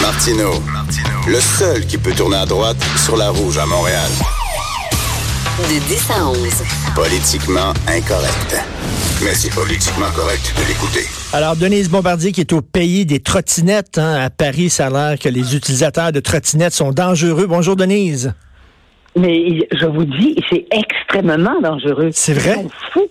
Martino, le seul qui peut tourner à droite sur la rouge à Montréal. De 10 à 11. Politiquement incorrect. Mais c'est politiquement correct de l'écouter. Alors, Denise Bombardier, qui est au pays des trottinettes, hein, à Paris, ça a l'air que les utilisateurs de trottinettes sont dangereux. Bonjour, Denise. Mais je vous dis, c'est extrêmement dangereux. C'est vrai? Ils sont fous.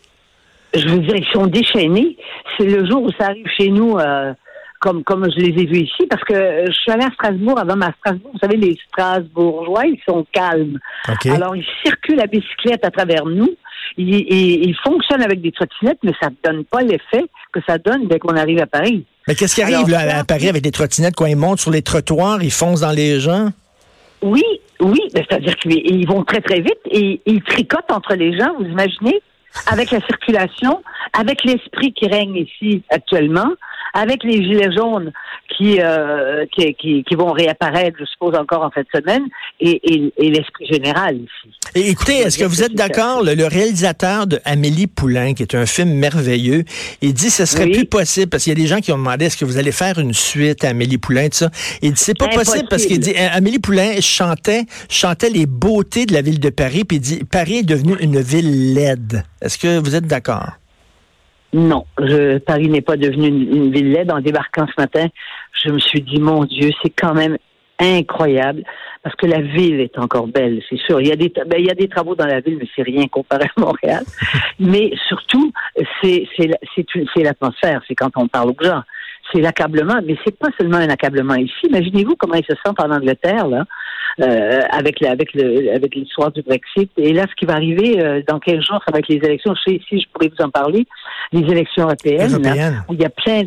Je veux dire, ils sont déchaînés. C'est le jour où ça arrive chez nous, euh, comme, comme je les ai vus ici, parce que je suis allée à Strasbourg avant ma Strasbourg. Vous savez, les Strasbourgeois, ils sont calmes. Alors, ils circulent à bicyclette à travers nous. Ils, ils, ils fonctionnent avec des trottinettes, mais ça ne donne pas l'effet que ça donne dès qu'on arrive à Paris. Mais qu'est-ce qui arrive Alors, là, à Paris avec les trottinettes quand ils montent sur les trottoirs, ils foncent dans les gens? Oui, oui, c'est-à-dire qu'ils vont très, très vite et ils tricotent entre les gens, vous imaginez? Avec la circulation, avec l'esprit qui règne ici actuellement, avec les gilets jaunes qui, euh, qui, qui, qui vont réapparaître, je suppose, encore en fin de semaine, et, et, et l'esprit général ici. Et écoutez, est-ce que vous êtes d'accord, le, le réalisateur de Amélie Poulain, qui est un film merveilleux, il dit que ce serait Oui. plus possible, parce qu'il y a des gens qui ont demandé est-ce que vous allez faire une suite à Amélie Poulain, tout ça? Il dit c'est pas possible parce qu'il dit euh, Amélie Poulain chantait, chantait les beautés de la ville de Paris, puis il dit Paris est devenu une ville laide. Est-ce que vous êtes d'accord? Non, je, Paris n'est pas devenu une, une ville laide. En débarquant ce matin, je me suis dit, mon Dieu, c'est quand même incroyable parce que la ville est encore belle, c'est sûr. Il y a des, ben, il y a des travaux dans la ville, mais c'est rien comparé à Montréal. mais surtout, c'est c'est c'est l'atmosphère, c'est quand on parle aux gens. C'est l'accablement, mais c'est pas seulement un accablement ici. Imaginez-vous comment ils se sentent en Angleterre là, euh, avec la, avec le avec l'histoire du Brexit. Et là, ce qui va arriver euh, dans 15 jours, ça va être les élections. Je sais ici, je pourrais vous en parler. Les élections européennes, là, où il y a plein.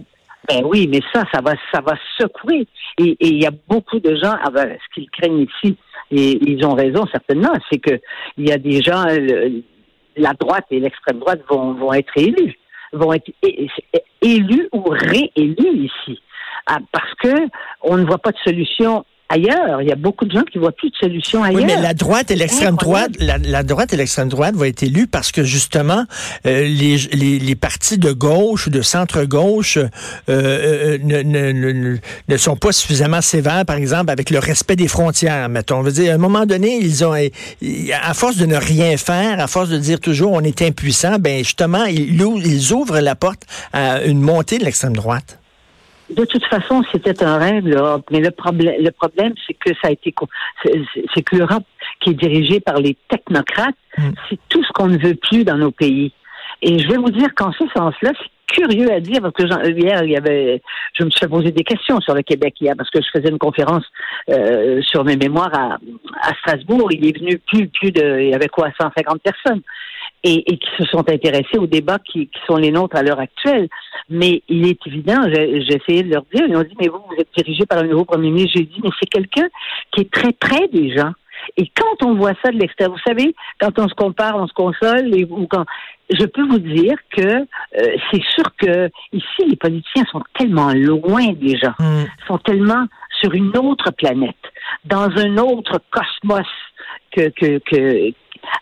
Ben oui, mais ça, ça va, ça va secouer. Et et il y a beaucoup de gens, ah ben, ce qu'ils craignent ici, et ils ont raison certainement, c'est que il y a des gens, le- la droite et l'extrême droite vont, vont être élus, vont être élus ou réélus ici, Ah, parce que on ne voit pas de solution ailleurs. Il y a beaucoup de gens qui voient plus de solution ailleurs. Oui, mais la droite et l'extrême droite, la, la droite et l'extrême droite vont être élus parce que justement euh, les, les, les partis de gauche ou de centre gauche euh, euh, ne, ne, ne, ne sont pas suffisamment sévères, par exemple, avec le respect des frontières. Mettons, on veut dire, à un moment donné, ils ont, à force de ne rien faire, à force de dire toujours on est impuissant, ben justement, ils, ils ouvrent la porte à une montée de l'extrême droite. De toute façon, c'était un rêve, l'Europe. Mais le problème, le problème, c'est que ça a été, c'est que l'Europe, qui est dirigée par les technocrates, Mm. c'est tout ce qu'on ne veut plus dans nos pays. Et je vais vous dire qu'en ce sens-là, c'est curieux à dire parce que j'en- hier, il y avait, je me suis fait poser des questions sur le Québec hier parce que je faisais une conférence euh, sur mes mémoires à, à Strasbourg. Il est venu plus, plus de, il y avait quoi, 150 personnes et, et qui se sont intéressés aux débats qui, qui sont les nôtres à l'heure actuelle. Mais il est évident, j'ai essayé de leur dire, ils ont dit, mais vous, vous êtes dirigé par un nouveau premier ministre. J'ai dit, mais c'est quelqu'un qui est très près des gens. Et quand on voit ça de l'extérieur, vous savez, quand on se compare, on se console, et, ou quand, je peux vous dire que euh, c'est sûr que ici, les politiciens sont tellement loin des gens, Hmm. sont tellement sur une autre planète, dans un autre cosmos que, que, que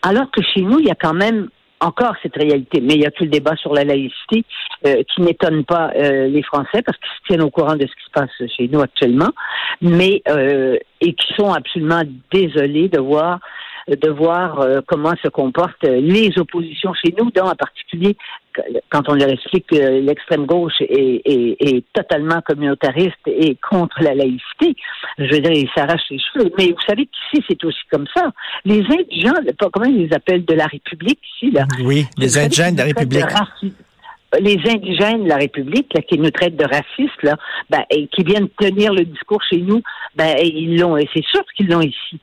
alors que chez nous, il y a quand même encore cette réalité. Mais il y a tout le débat sur la laïcité euh, qui n'étonne pas euh, les Français parce qu'ils se tiennent au courant de ce qui se passe chez nous actuellement, mais euh, et qui sont absolument désolés de voir de voir comment se comportent les oppositions chez nous, dont en particulier quand on leur explique que l'extrême gauche est, est, est, totalement communautariste et contre la laïcité, je veux dire, ils s'arrachent les cheveux. Mais vous savez qu'ici, c'est aussi comme ça. Les indigents, comment ils les appellent, de la République ici, là? Oui, les indigènes de la République. Les indigènes de la République, là, qui nous traitent de racistes, là, ben, et qui viennent tenir le discours chez nous, ben, ils l'ont, et c'est sûr qu'ils l'ont ici.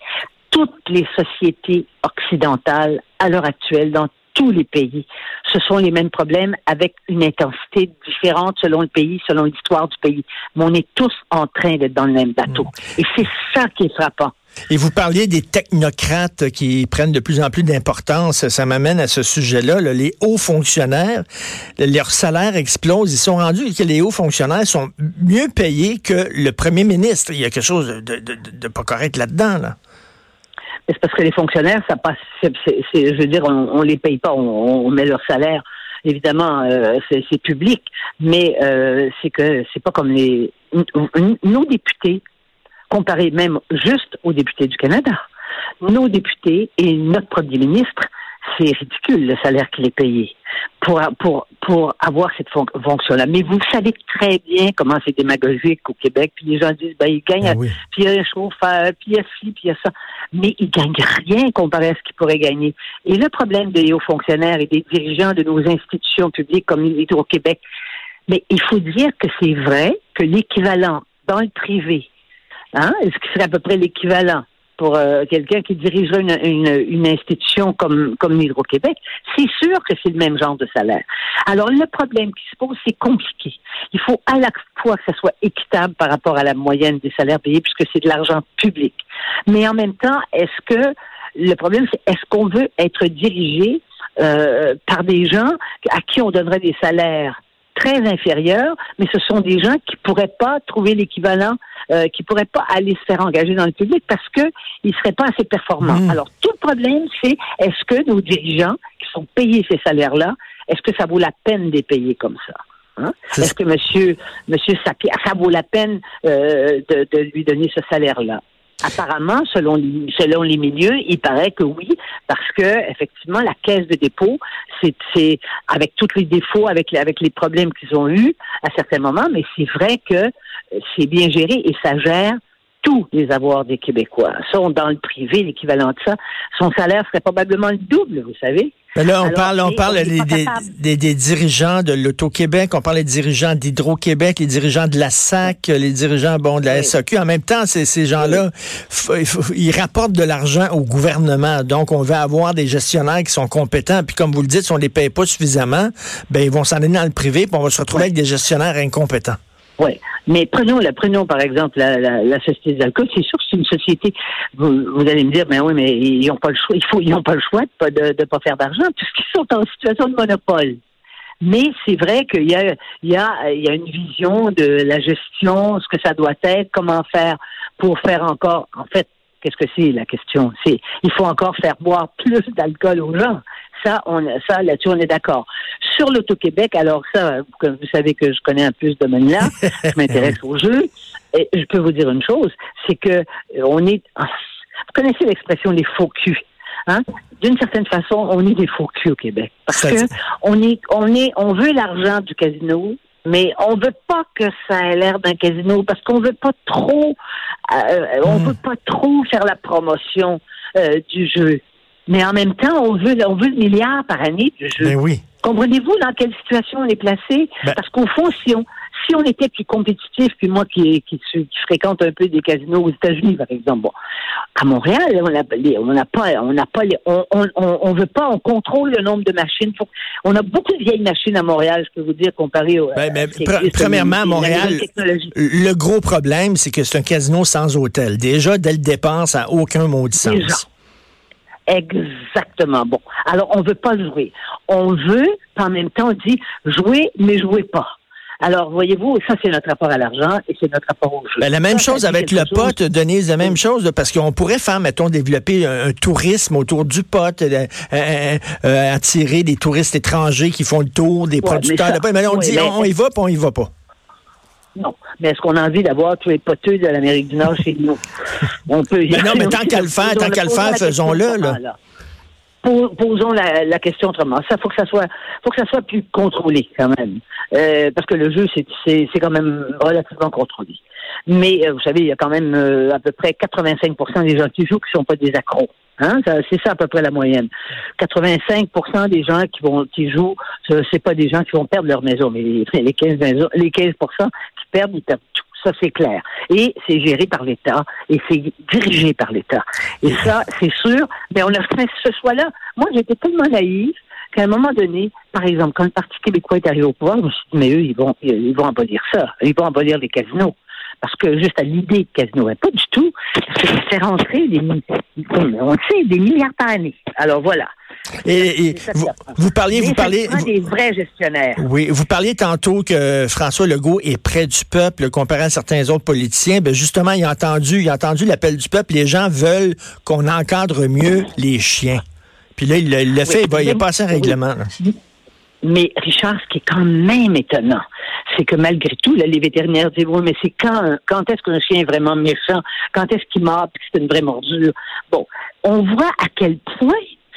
Toutes les sociétés occidentales, à l'heure actuelle, dans tous les pays. Ce sont les mêmes problèmes avec une intensité différente selon le pays, selon l'histoire du pays. Mais on est tous en train d'être dans le même bateau. Mmh. Et c'est ça qui est frappant. Et vous parliez des technocrates qui prennent de plus en plus d'importance. Ça m'amène à ce sujet-là. Là, les hauts fonctionnaires, leur salaire explose. Ils sont rendus que les hauts fonctionnaires sont mieux payés que le premier ministre. Il y a quelque chose de, de, de, pas correct là-dedans. Là. C'est parce que les fonctionnaires, ça passe. C je veux dire, on, on les paye pas, on, on met leur salaire. Évidemment, euh, c'est public, mais euh, c'est que c'est pas comme les nos députés comparé même juste aux députés du Canada. Nos députés et notre premier ministre, c'est ridicule le salaire qu'il est payé pour, pour, pour avoir cette fonction-là. Mais vous savez très bien comment c'est démagogique au Québec. Puis les gens disent, ben, ils gagnent, oui. puis il y a un chauffeur, puis il y a ci, puis il y a ça. Mais ils gagnent rien comparé à ce qu'ils pourraient gagner. Et le problème des hauts fonctionnaires et des dirigeants de nos institutions publiques comme Hydro-Québec, mais il faut dire que c'est vrai que l'équivalent dans le privé, hein, ce qui serait à peu près l'équivalent pour euh, quelqu'un qui dirigerait une, une, une institution comme, comme Hydro-Québec, c'est sûr que c'est le même genre de salaire. Alors, le problème qui se pose, c'est compliqué. Il faut à la fois que ça soit équitable par rapport à la moyenne des salaires payés, puisque c'est de l'argent public. Mais en même temps, est-ce que le problème, c'est est-ce qu'on veut être dirigé euh, par des gens à qui on donnerait des salaires très inférieurs, mais ce sont des gens qui pourraient pas trouver l'équivalent, euh, qui pourraient pas aller se faire engager dans le public parce que ils seraient pas assez performants. Mmh. Alors tout le problème, c'est est-ce que nos dirigeants qui sont payés ces salaires-là, est-ce que ça vaut la peine de les payer comme ça? Hein? Est-ce que Monsieur Monsieur Sapir, ça vaut la peine euh, de, de lui donner ce salaire-là? Apparemment, selon les, selon les milieux, il paraît que oui, parce que effectivement, la caisse de dépôt, c'est, avec tous les défauts, avec les, avec les problèmes qu'ils ont eus à certains moments, mais c'est vrai que euh, c'est bien géré et ça gère tous les avoirs des Québécois. Sont dans le privé, l'équivalent de ça, son salaire serait probablement le double, vous savez. Mais là, on Alors, parle, on parle on des, pas des, capable. des- des dirigeants de l'Auto-Québec, on parle des dirigeants d'Hydro-Québec, les dirigeants de la SAC, les dirigeants bon de la Oui. SAQ. En même temps, ces, gens-là, ils rapportent de l'argent au gouvernement. Donc, on veut avoir des gestionnaires qui sont compétents. Puis, comme vous le dites, si on les paye pas suffisamment, ben ils vont s'en aller dans le privé, puis on va se retrouver avec des gestionnaires incompétents. Oui. Mais prenons, la, prenons par exemple la, la, la société d'alcool. C'est sûr que c'est une société. Vous, vous allez me dire, ben oui, mais ils n'ont pas le choix. Il faut, ils n'ont pas le choix de pas de, de pas faire d'argent puisqu'ils sont en situation de monopole. Mais c'est vrai qu'il y a, il y a, il y a une vision de la gestion, ce que ça doit être, comment faire pour faire encore. En fait, qu'est-ce que c'est la question? C'est, il faut encore faire boire plus d'alcool aux gens. Ça, on, ça là-dessus, on est d'accord. Sur l'Auto-Québec, alors ça, comme vous savez que je connais un peu ce domaine-là, je m'intéresse au jeu. Et je peux vous dire une chose, c'est que euh, on est. ah, Vous connaissez l'expression les faux culs. Hein? D'une certaine façon, on est des faux culs au Québec. Parce Ça que on est, on est, on veut l'argent du casino, mais on veut pas que ça ait l'air d'un casino parce qu'on veut pas trop, euh, on Hmm. veut pas trop faire la promotion euh, du jeu. Mais en même temps, on veut, on veut le milliard par année du jeu. Ben oui. Comprenez-vous dans quelle situation on est placé? Ben- Parce qu'au fond, si on si on était plus compétitif, puis moi qui, qui, qui fréquente un peu des casinos aux États-Unis, par exemple, bon, à Montréal, on n'a on pas, on n'a pas, les, on, on, on, on veut pas, on contrôle le nombre de machines. Faut- on a beaucoup de vieilles machines à Montréal, je peux vous dire, comparé au. Ben, à premièrement, à Montréal, le gros problème, c'est que c'est un casino sans hôtel. Déjà, dès le départ, ça n'a aucun maudit sens. Déjà. Exactement. Bon. Alors, on veut pas jouer. On veut, en même temps, on dit jouer, mais jouez pas. Alors, voyez-vous, ça, c'est notre rapport à l'argent et c'est notre rapport au jeu. Ben, la même Ça, chose avec le quelque chose. pot, Denise, la même chose, parce qu'on pourrait faire, mettons, développer un, un tourisme autour du pot, euh, euh, euh, attirer des touristes étrangers qui font le tour des Ouais, producteurs mais de pot. Mais là, on dit, mais- on y va, puis on y va pas. Non. Mais est-ce qu'on a envie d'avoir tous les poteux de l'Amérique du Nord chez nous? On peut. Ben non, mais tant qu'à le faire, tant qu'à le faire, faisons-le, là. Posons la, la question autrement. Ça faut que ça soit, faut que ça soit plus contrôlé quand même, Euh, parce que le jeu c'est quand même relativement contrôlé. Mais euh, vous savez, il y a quand même euh, à peu près 85% des gens qui jouent qui sont pas des accros. Hein? C'est ça à peu près la moyenne. 85% des gens qui vont qui jouent, ce- c'est pas des gens qui vont perdre leur maison, mais les, les 15 maisons, les 15% qui perdent, ils perdent tout. Ça, c'est clair. Et c'est géré par l'État et c'est dirigé par l'État. Et ça, c'est sûr, mais on a fait ce choix-là. Moi, j'étais tellement naïve qu'à un moment donné, par exemple, quand le Parti québécois est arrivé au pouvoir, je me suis dit, mais eux, ils vont, ils vont abolir ça. Ils vont abolir les casinos. Parce que juste à l'idée de casino, pas du tout. Parce que ça fait rentrer des, on le sait, des milliards par année. Alors voilà. Et, et vous, parliez, vous parliez, vous- des vrais gestionnaires. oui, vous parliez tantôt que François Legault est près du peuple comparé à certains autres politiciens. Ben justement, il a entendu, il a entendu l'appel du peuple. Les gens veulent qu'on encadre mieux les chiens. Puis là, il l'a fait, il va, il a passé un Oui. règlement. Mais Richard, ce qui est quand même étonnant, c'est que malgré tout, là, les vétérinaires disent oui, mais c'est quand, quand est-ce qu'un chien est vraiment méchant, quand est-ce qu'il mord, puis c'est une vraie morsure. Bon, on voit à quel point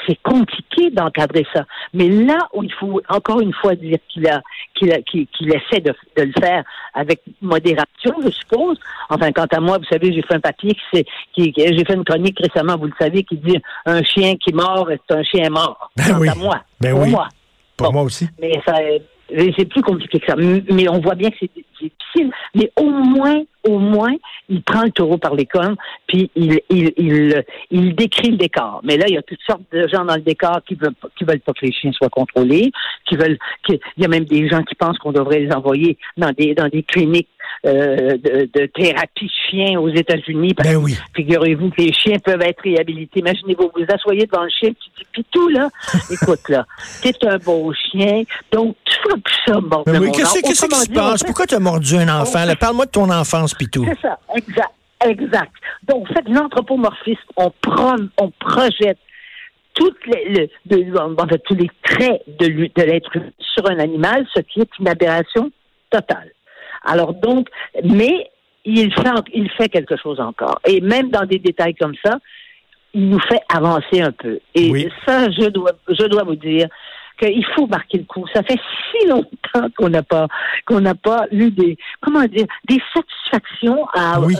c'est compliqué d'encadrer ça. Mais là où il faut encore une fois dire qu'il a qu'il a qu'il essaie de, de, le faire avec modération, je suppose. Enfin, quant à moi, vous savez, j'ai fait un papier qui qui, j'ai fait une chronique récemment, vous le savez, qui dit un chien qui mord, c'est un chien mort. Ben quant oui. à moi. Ben pour oui. moi. Pour Bon. moi aussi. Mais ça c'est plus compliqué que ça. Mais on voit bien que c'est difficile. Mais au moins, au moins, il prend le taureau par les cornes, puis il, il, il, il décrit le décor. Mais là, il y a toutes sortes de gens dans le décor qui veulent, pas- qui veulent pas que les chiens soient contrôlés, qui veulent, qui- il y a même des gens qui pensent qu'on devrait les envoyer dans des, dans des cliniques euh, de, de thérapie de chiens aux États-Unis. Ben oui. Figurez-vous que les chiens peuvent être réhabilités. Imaginez-vous, vous vous asseyez devant le chien, tu dis, Pitou, là, écoute, là, t'es un beau chien, donc tu feras plus ça, bon. Ben oui, qu'est-ce qui se passe? Pourquoi tu as mordu un enfant? là? Parle-moi de ton enfance, Pitou. C'est ça, exact, exact. Donc, faites l'anthropomorphisme, on, pro- on projette toutes les, le- de- en fait, tous les traits de, l'être humain sur un animal, ce qui est une aberration totale. Alors donc, mais il fait, en- il fait quelque chose encore. Et même dans des détails comme ça, il nous fait avancer un peu. Et Oui. ça, je dois, je dois vous dire qu'il faut marquer le coup. Ça fait si longtemps qu'on n'a pas, qu'on n'a pas eu des, comment dire, des satisfactions à, Oui.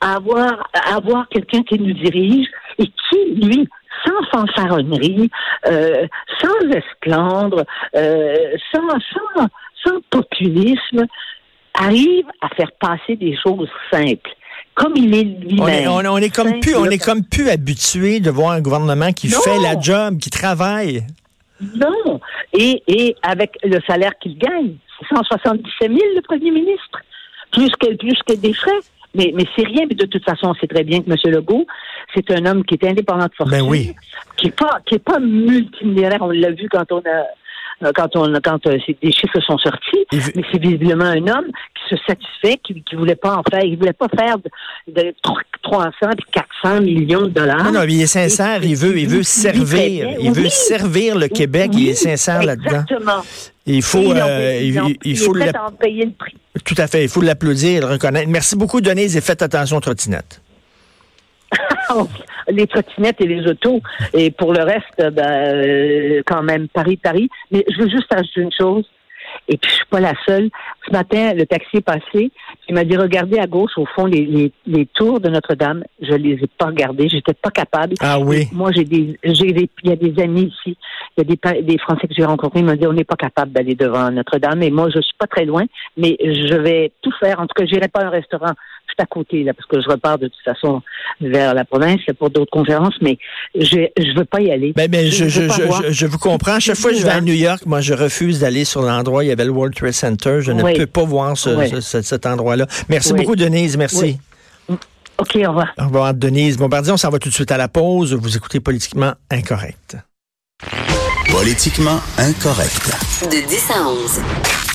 à avoir, à avoir quelqu'un qui nous dirige et qui, lui, sans fanfaronnerie, euh, sans esclandre, euh, sans, sans, sans populisme, arrive à faire passer des choses simples. Comme il est On est, lui-même. on, on est comme plus, on est comme plus habitué de voir un gouvernement qui Non. fait la job, qui travaille. Non. Et, et avec le salaire qu'il gagne, c'est 177 000 le premier ministre, plus que, plus que des frais. Mais, mais c'est rien, mais de toute façon, on sait très bien que M. Legault, c'est un homme qui est indépendant de fortune, Ben oui. qui est pas, qui est pas multimillionnaire. On l'a vu quand on a, quand on, quand euh, des chiffres sont sortis. Mais c'est visiblement un homme se satisfait, qui, qui voulait pas en faire, il voulait pas faire de, de 300 puis 400 millions de dollars. Non, non, il est sincère, il veut, il veut servir, il veut Oui. servir le Québec, il est sincère là-dedans. Exactement. Il faut, euh, il, faut en payer le prix. tout à fait, il faut l'applaudir et le reconnaître. Merci beaucoup, Denise, et faites attention aux trottinettes. les trottinettes et les autos. Et pour le reste, ben, euh, quand même, Paris, Paris. Mais je veux juste ajouter une chose. Et puis, je suis pas la seule. Ce matin, le taxi est passé. Il m'a dit, regardez à gauche, au fond, les, les, les tours de Notre-Dame. Je les ai pas regardées. J'étais pas capable. Ah oui. Et Moi, j'ai des, j'ai des, il y a des amis ici. Il y a des, des Français que j'ai rencontrés. Ils m'ont dit, on n'est pas capable d'aller devant Notre-Dame. Et moi, je suis pas très loin. Mais je vais tout faire. En tout cas, j'irai pas à un restaurant juste à côté, là, parce que je repars de toute façon vers la province pour d'autres conférences. Mais je, je veux pas y aller. Ben, ben, je, je, je, je- je vous comprends. Chaque fois que je vais à. New York, moi, je refuse d'aller sur l'endroit où il y avait le World Trade Center. Je ne Oui. peux pas voir ce- Oui. ce- ce- cet endroit-là. Merci Oui. beaucoup, Denise. Merci. Oui. OK, au revoir. Au revoir, Denise Bombardier. On s'en va tout de suite à la pause. Vous écoutez Politiquement Incorrect. Politiquement incorrect. De 10 à 11.